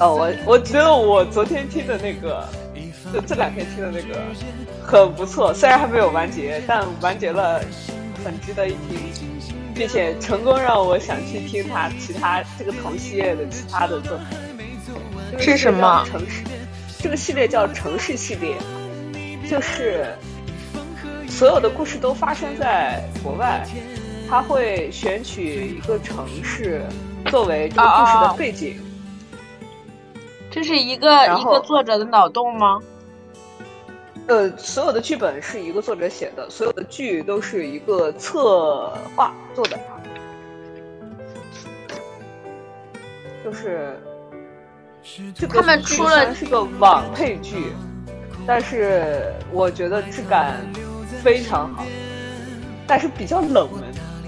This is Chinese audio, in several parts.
哦，我我觉得我昨天听的那个，就这两天听的那个很不错，虽然还没有完结，但完结了很值得一听，并且成功让我想去听他其他这个同系列的其他的作品。是什么？城市，这个系列叫城市系列，就是所有的故事都发生在国外，他会选取一个城市作为这个故事的背景。这是一个一个作者的脑洞吗？呃，所有的剧本是一个作者写的，所有的剧都是一个策划做的，就是这个他们出了是个网配剧，但是我觉得质感非常好，但是比较冷门，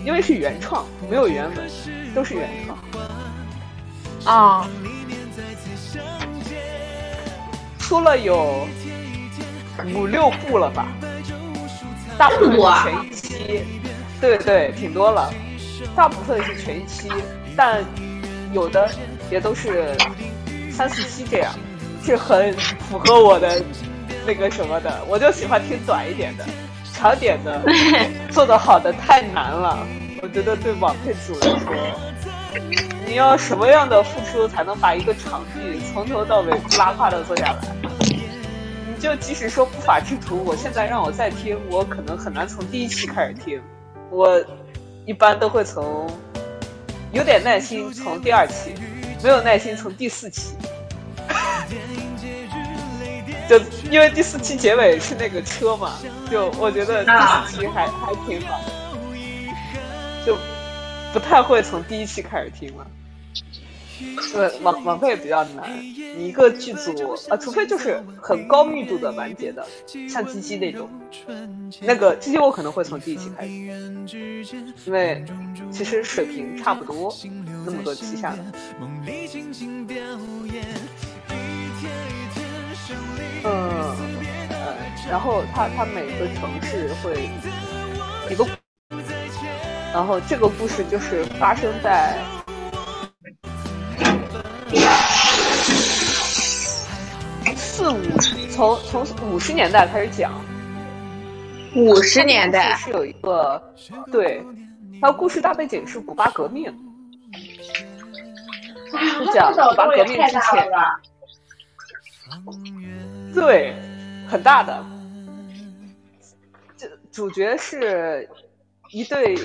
因为是原创，没有原文，都是原创啊。出了有五六部了吧，大部分是全一期，对对，挺多了。大部分是全一期，但有的也都是三四期这样，是很符合我的那个什么的。我就喜欢听短一点的，长点的 做的好的太难了。我觉得对网配组来说，你要什么样的付出才能把一个场地从头到尾不拉胯的做下来？就即使说不法之徒，我现在让我再听，我可能很难从第一期开始听。我一般都会从有点耐心从第二期，没有耐心从第四期。就因为第四期结尾是那个车嘛，就我觉得第四期还还挺好，就不太会从第一期开始听了。对，网网配比较难，你一个剧组啊，除非就是很高密度的完结的，像鸡鸡那种，那个鸡鸡我可能会从第一期开始，因为其实水平差不多，那么多期下来。嗯，然后它它每个城市会一个，然后这个故事就是发生在。四五从从五十年代开始讲，五十年代。是有一个对，它故事大背景是古巴革命，是讲古巴革命之前，对，很大的，这主角是一对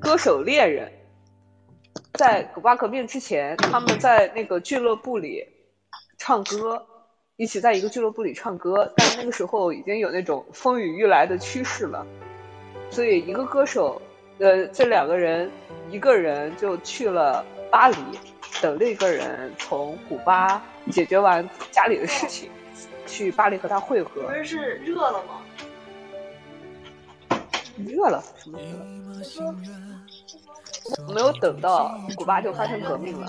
歌手恋人。在古巴革命之前，他们在那个俱乐部里唱歌，一起在一个俱乐部里唱歌。但那个时候已经有那种风雨欲来的趋势了，所以一个歌手，呃，这两个人，一个人就去了巴黎，等另一个人从古巴解决完家里的事情，去巴黎和他会合。不是热了吗？热了？什么热了？没有等到古巴就发生革命了，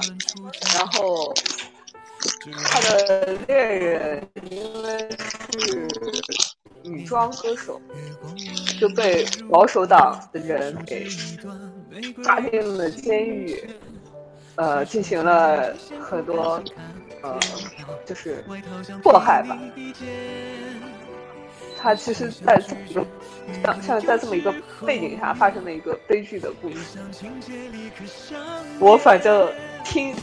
然后他的恋人因为是女装歌手，就被保守党的人给抓进了监狱，呃，进行了很多呃，就是迫害吧。他其实在这么一个像像在这么一个背景下发生的一个悲剧的故事，我反正听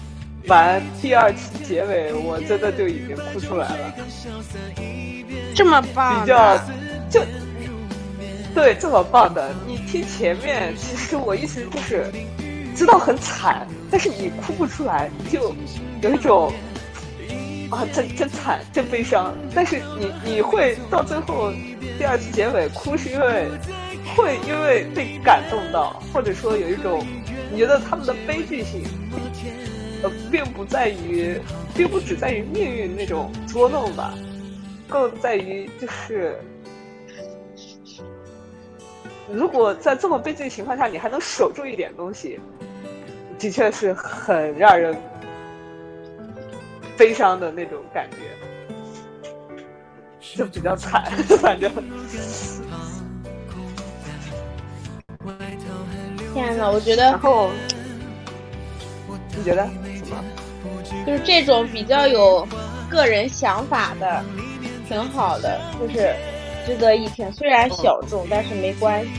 完第二期结尾，我真的就已经哭出来了。这么棒，比较就对这么棒的，你听前面，其实我一直就是知道很惨，但是你哭不出来，就有一种。啊，真真惨，真悲伤。但是你你会到最后第二期结尾哭，是因为会因为被感动到，或者说有一种你觉得他们的悲剧性，呃，并不在于，并不只在于命运那种捉弄吧，更在于就是，如果在这么悲剧的情况下，你还能守住一点东西，的确是很让人。悲伤的那种感觉，就比较惨，反正。天呐，我觉得。然后，你觉得？就是这种比较有个人想法的，挺好的，就是值得一听。虽然小众，但是没关系。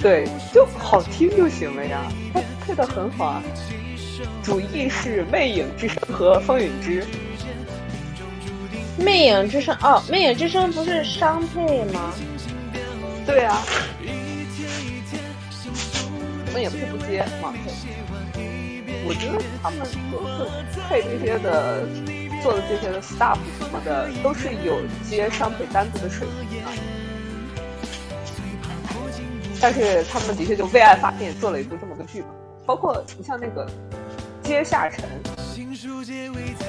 对，就好听就行了呀，他配的很好啊。主意是《魅影之声》和《风云之》。魅影之声哦，魅影之声不是商配吗？对啊，我们也不是不接网配。我觉得他们都是配这些的，做的这些的 staff 什么的，都是有接商配单子的水平啊。但是他们的确就为爱发电，做了一部这么个剧嘛。包括你像那个《阶下城》。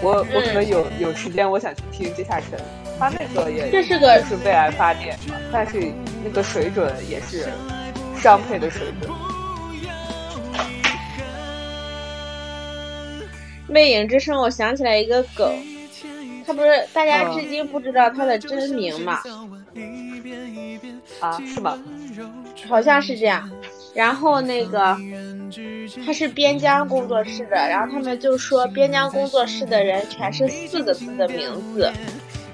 我我可能有有时间，我想去听《接下城》，他那个也这是个是为爱发电嘛，但是那个水准也是商配的水准。魅影之声，我想起来一个梗，他不是大家至今不知道他的真名嘛？啊，是吧？好像是这样。然后那个他是边疆工作室的，然后他们就说边疆工作室的人全是四个字的名字：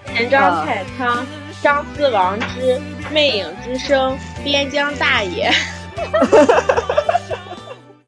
田张太仓、张四王之、魅影之声、边疆大爷。